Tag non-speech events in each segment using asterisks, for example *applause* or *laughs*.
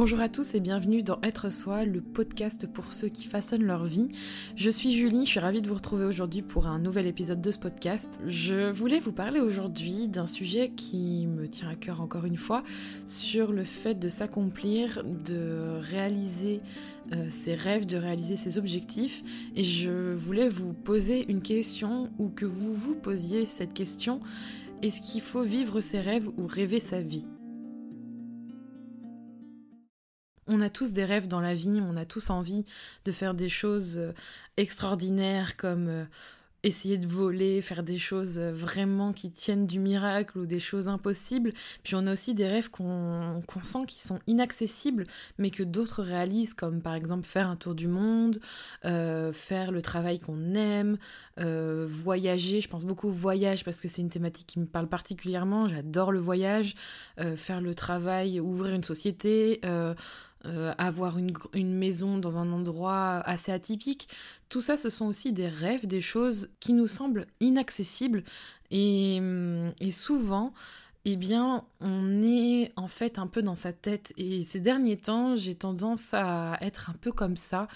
Bonjour à tous et bienvenue dans Être Soi, le podcast pour ceux qui façonnent leur vie. Je suis Julie, je suis ravie de vous retrouver aujourd'hui pour un nouvel épisode de ce podcast. Je voulais vous parler aujourd'hui d'un sujet qui me tient à cœur encore une fois, sur le fait de s'accomplir, de réaliser euh, ses rêves, de réaliser ses objectifs. Et je voulais vous poser une question ou que vous vous posiez cette question. Est-ce qu'il faut vivre ses rêves ou rêver sa vie? On a tous des rêves dans la vie, on a tous envie de faire des choses euh, extraordinaires comme euh, essayer de voler, faire des choses euh, vraiment qui tiennent du miracle ou des choses impossibles. Puis on a aussi des rêves qu'on sent qui sont inaccessibles, mais que d'autres réalisent, comme par exemple faire un tour du monde, faire le travail qu'on aime, voyager. Je pense beaucoup au voyage parce que c'est une thématique qui me parle particulièrement. J'adore le voyage, faire le travail, ouvrir une société. Euh, avoir une, une, maison dans un endroit assez atypique. Tout ça, ce sont aussi des rêves, des choses qui nous semblent inaccessibles. Et, hum, et souvent, eh bien, on est en fait un peu dans sa tête. Et ces derniers temps, j'ai tendance à être un peu comme ça.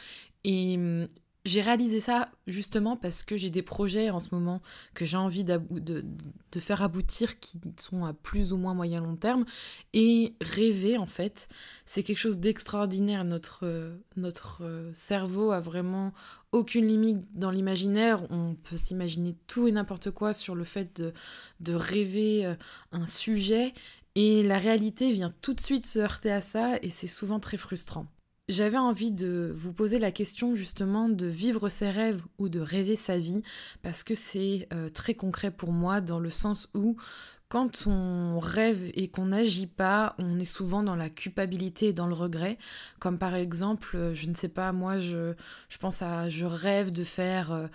Et hum, j'ai réalisé ça justement parce que j'ai des projets en ce moment que j'ai envie de, faire aboutir qui sont à plus ou moins moyen long terme. Et rêver, en fait, c'est quelque chose d'extraordinaire. Notre, notre cerveau a vraiment aucune limite dans l'imaginaire. On peut s'imaginer tout et n'importe quoi sur le fait de, de rêver euh, un sujet. Et la réalité vient tout de suite se heurter à ça et c'est souvent très frustrant. J'avais envie de vous poser la question justement de vivre ses rêves ou de rêver sa vie parce que c'est euh, très concret pour moi dans le sens où quand on rêve et qu'on n'agit pas, on est souvent dans la culpabilité et dans le regret. Comme par exemple, euh, je ne sais pas, moi je, pense à je rêve de faire euh,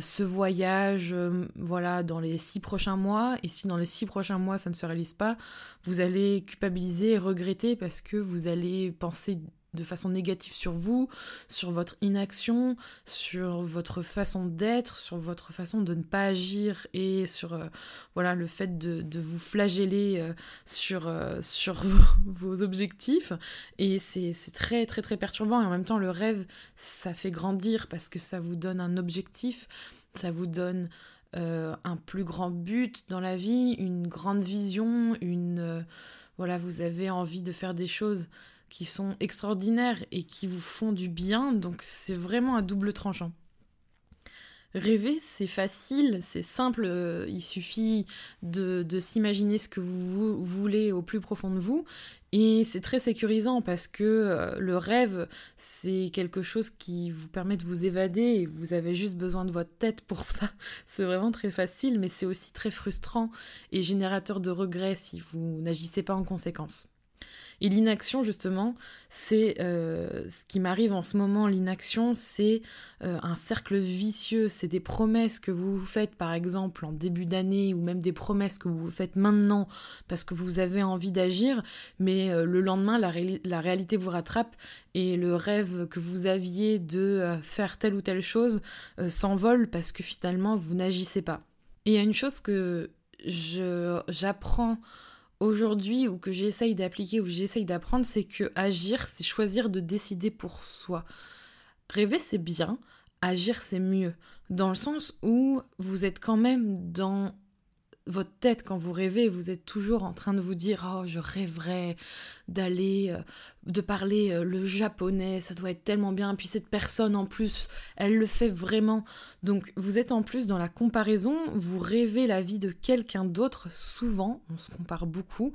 ce voyage voilà dans les six prochains mois et si dans les six prochains mois ça ne se réalise pas vous allez culpabiliser et regretter parce que vous allez penser de façon négative sur vous, sur votre inaction, sur votre façon d'être, sur votre façon de ne pas agir et sur euh, voilà le fait de, vous flageller euh, sur, euh, sur *laughs* vos, objectifs. Et c'est très très très perturbant. Et en même temps, le rêve, ça fait grandir parce que ça vous donne un objectif, ça vous donne un plus grand but dans la vie, une grande vision, une... voilà, vous avez envie de faire des choses qui sont extraordinaires et qui vous font du bien, donc c'est vraiment un double tranchant. Rêver, c'est facile, c'est simple, euh, il suffit de, s'imaginer ce que vous, voulez au plus profond de vous, et c'est très sécurisant parce que euh, le rêve, c'est quelque chose qui vous permet de vous évader, vous avez juste besoin de votre tête pour *laughs* ça. C'est vraiment très facile, mais c'est aussi très frustrant et générateur de regrets si vous n'agissez pas en conséquence. Et l'inaction, justement, c'est euh, ce qui m'arrive en ce moment. L'inaction, c'est euh, un cercle vicieux. C'est des promesses que vous vous faites, par exemple, en début d'année, ou même des promesses que vous vous faites maintenant parce que vous avez envie d'agir, mais euh, le lendemain, la, la, réalité vous rattrape et le rêve que vous aviez de faire telle ou telle chose s'envole parce que finalement, vous n'agissez pas. Et il y a une chose que j'apprends aujourd'hui ou que j'essaye d'appliquer ou j'essaye d'apprendre, c'est que agir, c'est choisir de décider pour soi. Rêver, c'est bien, agir, c'est mieux. Dans le sens où vous êtes quand même dans votre tête quand vous rêvez, vous êtes toujours en train de vous dire oh je rêverais d'aller euh, de parler euh, le japonais, ça doit être tellement bien. Puis cette personne en plus, elle le fait vraiment. Donc vous êtes en plus dans la comparaison, vous rêvez la vie de quelqu'un d'autre. Souvent, on se compare beaucoup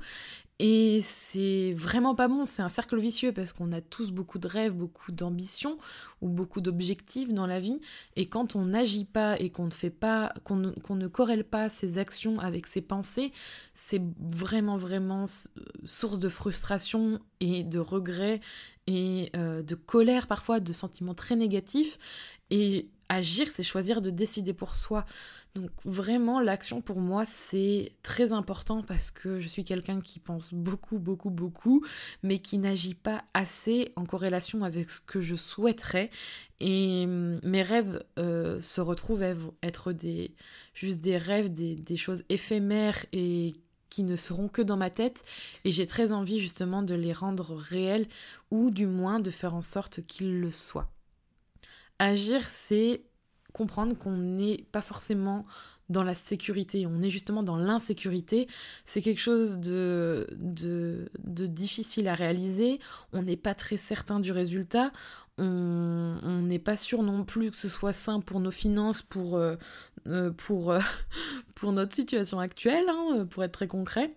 et c'est vraiment pas bon, c'est un cercle vicieux parce qu'on a tous beaucoup de rêves, beaucoup d'ambitions ou beaucoup d'objectifs dans la vie. Et quand on n'agit pas et qu'on ne fait pas, qu'on ne, corrèle pas ses actions avec ses pensées, c'est vraiment, vraiment source de frustration et de regret et euh, de colère parfois, de sentiments très négatifs. Et agir, c'est choisir de décider pour soi. Donc vraiment, l'action pour moi, c'est très important parce que je suis quelqu'un qui pense beaucoup, beaucoup, beaucoup, mais qui n'agit pas assez en corrélation avec ce que je souhaiterais. Et hum, mes rêves euh, se retrouvent être des, juste des rêves, des, des choses éphémères et qui ne seront que dans ma tête et j'ai très envie justement de les rendre réels ou du moins de faire en sorte qu'ils le soient. Agir, c'est comprendre qu'on n'est pas forcément dans la sécurité, on est justement dans l'insécurité. C'est quelque chose de, difficile à réaliser, on n'est pas très certain du résultat, on n'est pas sûr non plus que ce soit sain pour nos finances, pour, euh, euh, euh, *laughs* notre situation actuelle, hein, pour être très concret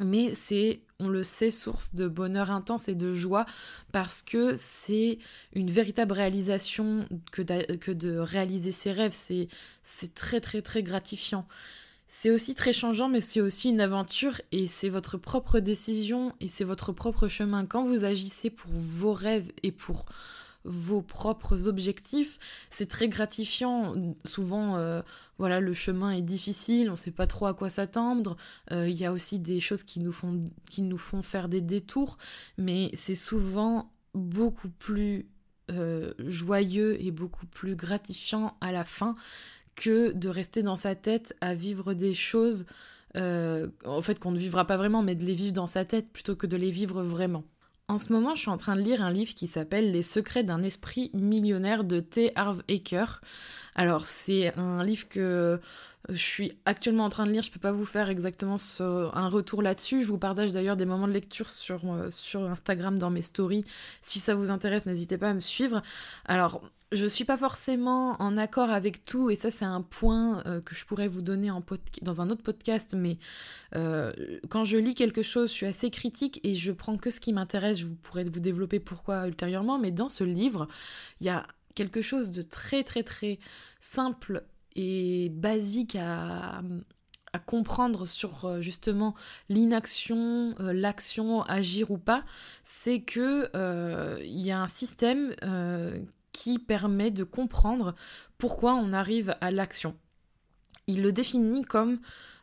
mais c'est, on le sait, source de bonheur intense et de joie parce que c'est une véritable réalisation que, que de réaliser ses rêves. C'est, c'est très très très gratifiant. C'est aussi très changeant, mais c'est aussi une aventure et c'est votre propre décision et c'est votre propre chemin. Quand vous agissez pour vos rêves et pour vos propres objectifs, c'est très gratifiant. Souvent, euh, voilà, le chemin est difficile, on ne sait pas trop à quoi s'attendre. Euh, il y a aussi des choses qui nous font, faire des détours, mais c'est souvent beaucoup plus euh, joyeux et beaucoup plus gratifiant à la fin que de rester dans sa tête à vivre des choses, en fait, qu'on ne vivra pas vraiment, mais de les vivre dans sa tête plutôt que de les vivre vraiment. En ce moment, je suis en train de lire un livre qui s'appelle Les secrets d'un esprit millionnaire de T. Harv Eker. Alors, c'est un livre que je suis actuellement en train de lire, je peux pas vous faire exactement un retour là-dessus. Je vous partage d'ailleurs des moments de lecture sur, euh, sur Instagram dans mes stories. Si ça vous intéresse, n'hésitez pas à me suivre. Alors, je suis pas forcément en accord avec tout, et ça c'est un point euh, que je pourrais vous donner en dans un autre podcast, mais euh, quand je lis quelque chose, je suis assez critique et je prends que ce qui m'intéresse, je pourrais vous développer pourquoi ultérieurement, mais dans ce livre, il y a quelque chose de très très très simple et basique à, comprendre sur euh, justement l'inaction, l'action, agir ou pas, c'est que il y a un système qui permet de comprendre pourquoi on arrive à l'action. Il le définit comme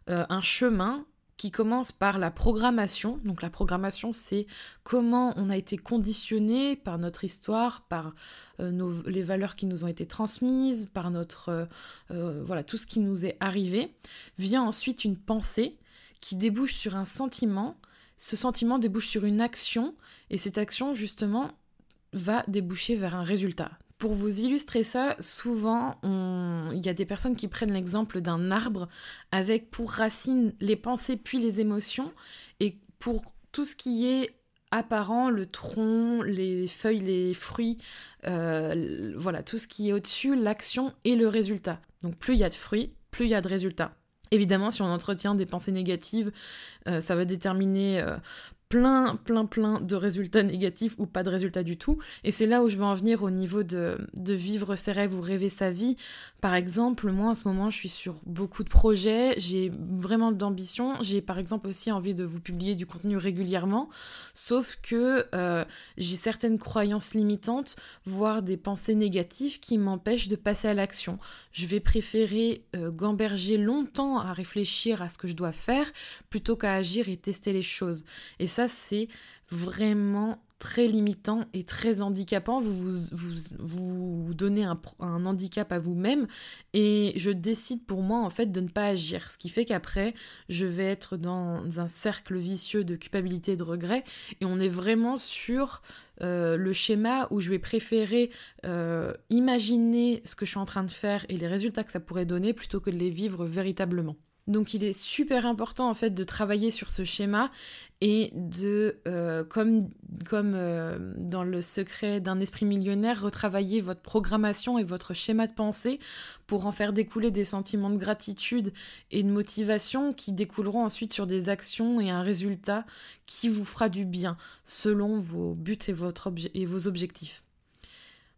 euh, un chemin qui commence par la programmation. Donc la programmation, c'est comment on a été conditionné par notre histoire, par euh, les valeurs qui nous ont été transmises, par notre euh, voilà tout ce qui nous est arrivé. Vient ensuite une pensée qui débouche sur un sentiment. Ce sentiment débouche sur une action et cette action justement va déboucher vers un résultat. Pour vous illustrer ça, souvent, il y a des personnes qui prennent l'exemple d'un arbre avec pour racine les pensées puis les émotions, et pour tout ce qui est apparent, le tronc, les feuilles, les fruits, euh, voilà, tout ce qui est au-dessus, l'action et le résultat. Donc plus il y a de fruits, plus il y a de résultats. Évidemment, si on entretient des pensées négatives, euh, ça va déterminer euh, plein, plein, plein de résultats négatifs ou pas de résultats du tout. Et c'est là où je veux en venir au niveau de, de vivre ses rêves ou rêver sa vie. Par exemple, moi en ce moment, je suis sur beaucoup de projets, j'ai vraiment d'ambition. J'ai par exemple aussi envie de vous publier du contenu régulièrement, sauf que euh, j'ai certaines croyances limitantes, voire des pensées négatives qui m'empêchent de passer à l'action. Je vais préférer euh, gamberger longtemps à réfléchir à ce que je dois faire plutôt qu'à agir et tester les choses. Et ça, c'est vraiment très limitant et très handicapant. Vous vous, donnez un, un, handicap à vous-même et je décide pour moi en fait de ne pas agir. Ce qui fait qu'après, je vais être dans un cercle vicieux de culpabilité et de regret et on est vraiment sur euh, le schéma où je vais préférer euh, imaginer ce que je suis en train de faire et les résultats que ça pourrait donner plutôt que de les vivre véritablement. Donc il est super important en fait de travailler sur ce schéma et de, euh, comme, euh, dans le secret d'un esprit millionnaire, retravailler votre programmation et votre schéma de pensée pour en faire découler des sentiments de gratitude et de motivation qui découleront ensuite sur des actions et un résultat qui vous fera du bien selon vos buts et vos objectifs.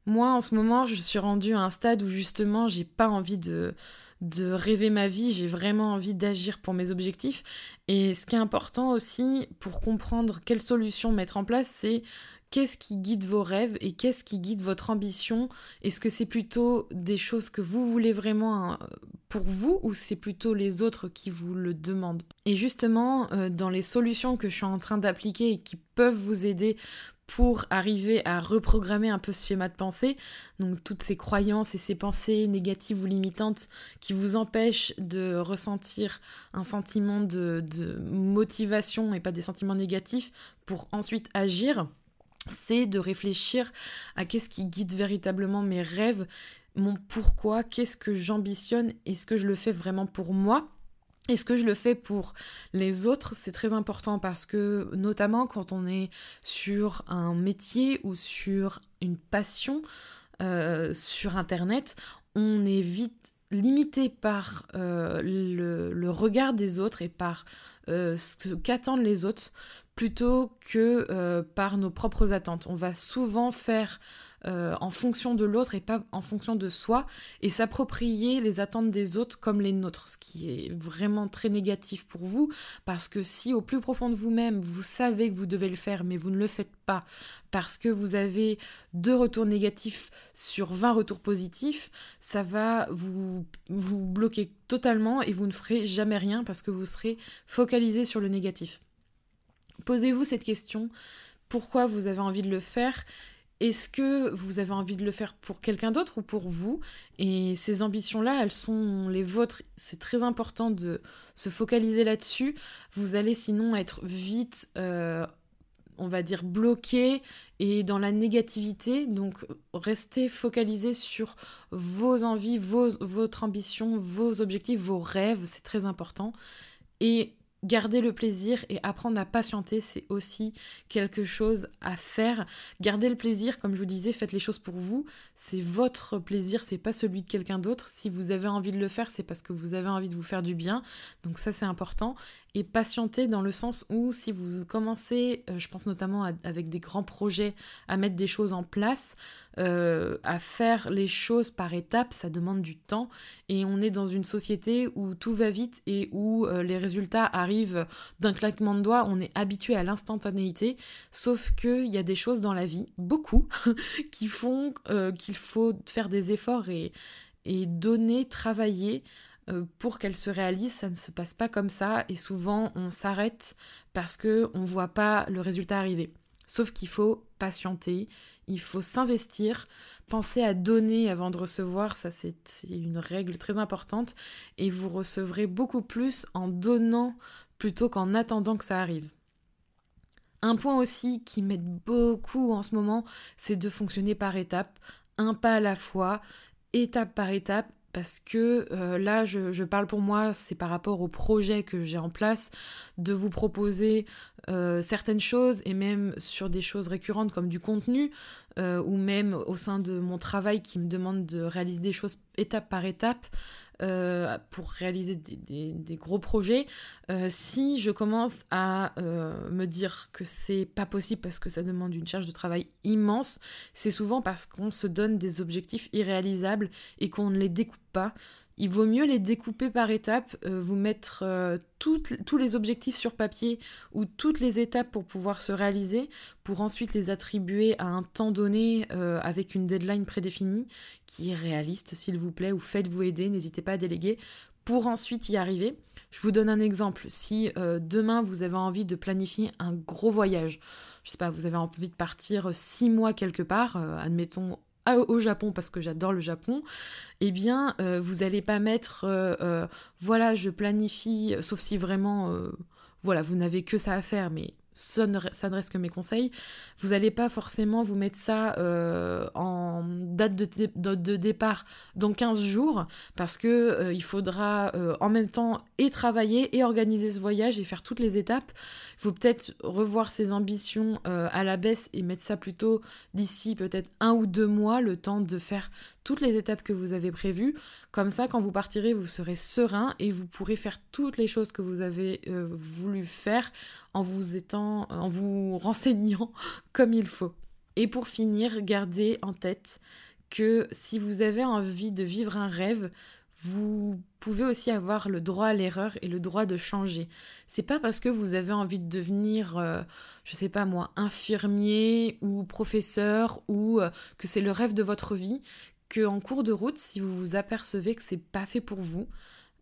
Moi en ce moment je suis rendue à un stade où justement j'ai pas envie de de rêver ma vie, j'ai vraiment envie d'agir pour mes objectifs. Et ce qui est important aussi pour comprendre quelle solution mettre en place, c'est qu'est-ce qui guide vos rêves et qu'est-ce qui guide votre ambition. Est-ce que c'est plutôt des choses que vous voulez vraiment hein, pour vous ou c'est plutôt les autres qui vous le demandent? Et justement, euh, dans les solutions que je suis en train d'appliquer et qui peuvent vous aider pour arriver à reprogrammer un peu ce schéma de pensée, donc toutes ces croyances et ces pensées négatives ou limitantes qui vous empêchent de ressentir un sentiment de, motivation et pas des sentiments négatifs pour ensuite agir, c'est de réfléchir à qu'est-ce qui guide véritablement mes rêves, mon pourquoi, qu'est-ce que j'ambitionne, est-ce que je le fais vraiment pour moi est-ce que je le fais pour les autres C'est très important parce que notamment quand on est sur un métier ou sur une passion euh, sur Internet, on est vite limité par euh, le, regard des autres et par euh, ce qu'attendent les autres plutôt que par nos propres attentes. On va souvent faire euh, en fonction de l'autre et pas en fonction de soi, et s'approprier les attentes des autres comme les nôtres, ce qui est vraiment très négatif pour vous, parce que si au plus profond de vous-même, vous savez que vous devez le faire, mais vous ne le faites pas, parce que vous avez deux retours négatifs sur 20 retours positifs, ça va vous, vous bloquer totalement et vous ne ferez jamais rien parce que vous serez focalisé sur le négatif. Posez-vous cette question, pourquoi vous avez envie de le faire est-ce que vous avez envie de le faire pour quelqu'un d'autre ou pour vous? Et ces ambitions-là, elles sont les vôtres. C'est très important de se focaliser là-dessus. Vous allez sinon être vite, euh, on va dire, bloqué et dans la négativité. Donc restez focalisé sur vos envies, vos, votre ambition, vos objectifs, vos rêves. C'est très important. Et Garder le plaisir et apprendre à patienter, c'est aussi quelque chose à faire. Garder le plaisir, comme je vous disais, faites les choses pour vous. C'est votre plaisir, c'est pas celui de quelqu'un d'autre. Si vous avez envie de le faire, c'est parce que vous avez envie de vous faire du bien. Donc ça, c'est important et patienter dans le sens où si vous commencez, euh, je pense notamment avec des grands projets, à mettre des choses en place, euh, à faire les choses par étapes, ça demande du temps et on est dans une société où tout va vite et où euh, les résultats arrivent d'un claquement de doigts, on est habitué à l'instantanéité, sauf qu'il y a des choses dans la vie, beaucoup, *laughs* qui font qu'il faut faire des efforts et, et donner, travailler euh, pour qu'elle se réalise, ça ne se passe pas comme ça et souvent on s'arrête parce que on voit pas le résultat arriver. Sauf qu'il faut patienter, il faut s'investir, penser à donner avant de recevoir, ça c'est une règle très importante. Et vous recevrez beaucoup plus en donnant plutôt qu'en attendant que ça arrive. Un point aussi qui m'aide beaucoup en ce moment, c'est de fonctionner par étapes, un pas à la fois, étape par étape, parce que euh, là, je, parle pour moi, c'est par rapport au projet que j'ai en place, de vous proposer euh, certaines choses et même sur des choses récurrentes comme du contenu, euh, ou même au sein de mon travail qui me demande de réaliser des choses étape par étape. Euh, pour réaliser des, gros projets, euh, si je commence à euh, me dire que c'est pas possible parce que ça demande une charge de travail immense, c'est souvent parce qu'on se donne des objectifs irréalisables et qu'on ne les découpe pas il vaut mieux les découper par étapes, euh, vous mettre euh, tous les objectifs sur papier ou toutes les étapes pour pouvoir se réaliser, pour ensuite les attribuer à un temps donné euh, avec une deadline prédéfinie qui est réaliste, s'il vous plaît, ou faites-vous aider, n'hésitez pas à déléguer pour ensuite y arriver. Je vous donne un exemple. Si demain vous avez envie de planifier un gros voyage, je sais pas, vous avez envie de partir six mois quelque part, admettons au Japon parce que j'adore le Japon, eh bien, euh, vous n'allez pas mettre, euh, euh, voilà, je planifie, sauf si vraiment, voilà, vous n'avez que ça à faire, mais ça ne, que mes conseils. Vous n'allez pas forcément vous mettre ça euh, en date de, départ dans 15 jours parce que euh, il faudra euh, en même temps et travailler et organiser ce voyage et faire toutes les étapes. Il faut peut-être revoir ses ambitions à la baisse et mettre ça plutôt d'ici peut-être un ou deux mois, le temps de faire toutes les étapes que vous avez prévues. Comme ça, quand vous partirez, vous serez serein et vous pourrez faire toutes les choses que vous avez euh, voulu faire en vous étant, en vous renseignant *laughs* comme il faut. Et pour finir, gardez en tête que si vous avez envie de vivre un rêve, vous pouvez aussi avoir le droit à l'erreur et le droit de changer. C'est pas parce que vous avez envie de devenir, euh, je sais pas moi, infirmier ou professeur ou euh, que c'est le rêve de votre vie que en cours de route, si vous vous apercevez que c'est pas fait pour vous,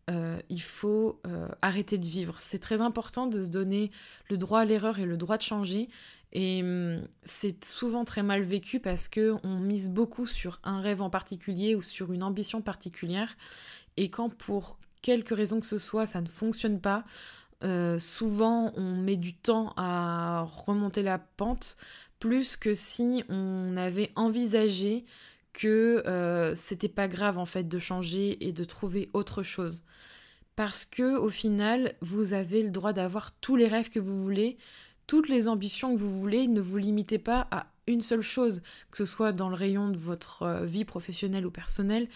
euh, il faut euh, arrêter de vivre. C'est très important de se donner le droit à l'erreur et le droit de changer. Et hum, c'est souvent très mal vécu parce que on mise beaucoup sur un rêve en particulier ou sur une ambition particulière. Et quand pour quelque raison que ce soit, ça ne fonctionne pas, euh, souvent on met du temps à remonter la pente, plus que si on avait envisagé que euh, c'était pas grave en fait de changer et de trouver autre chose. Parce que au final, vous avez le droit d'avoir tous les rêves que vous voulez, toutes les ambitions que vous voulez, ne vous limitez pas à une seule chose, que ce soit dans le rayon de votre euh, vie professionnelle ou personnelle.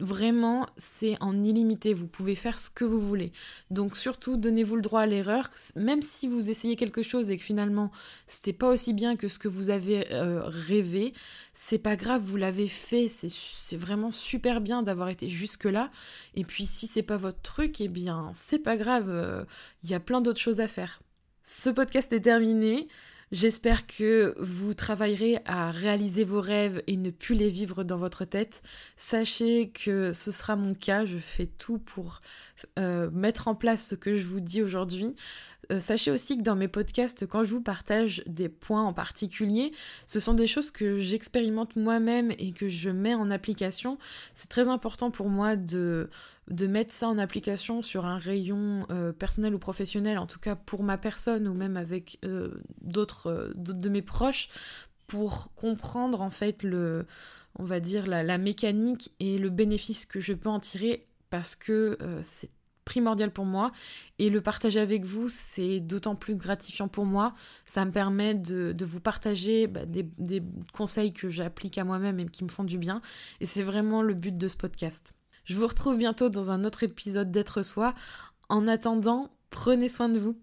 Vraiment, c'est en illimité, vous pouvez faire ce que vous voulez. Donc surtout, donnez-vous le droit à l'erreur, même si vous essayez quelque chose et que finalement c'était pas aussi bien que ce que vous avez euh, rêvé, c'est pas grave, vous l'avez fait, c'est vraiment super bien d'avoir été jusque là. Et puis si c'est pas votre truc, eh bien c'est pas grave, il euh, y a plein d'autres choses à faire. Ce podcast est terminé. J'espère que vous travaillerez à réaliser vos rêves et ne plus les vivre dans votre tête. Sachez que ce sera mon cas. Je fais tout pour euh, mettre en place ce que je vous dis aujourd'hui. Euh, sachez aussi que dans mes podcasts, quand je vous partage des points en particulier, ce sont des choses que j'expérimente moi-même et que je mets en application. C'est très important pour moi de de mettre ça en application sur un rayon euh, personnel ou professionnel, en tout cas pour ma personne ou même avec euh, euh, d'autres de mes proches, pour comprendre en fait le, on va dire la, mécanique et le bénéfice que je peux en tirer parce que c'est primordial pour moi. Et le partager avec vous c'est d'autant plus gratifiant pour moi. Ça me permet de, vous partager bah, des, des conseils que j'applique à moi-même et qui me font du bien. Et c'est vraiment le but de ce podcast je vous retrouve bientôt dans un autre épisode d'être soi. En attendant, prenez soin de vous.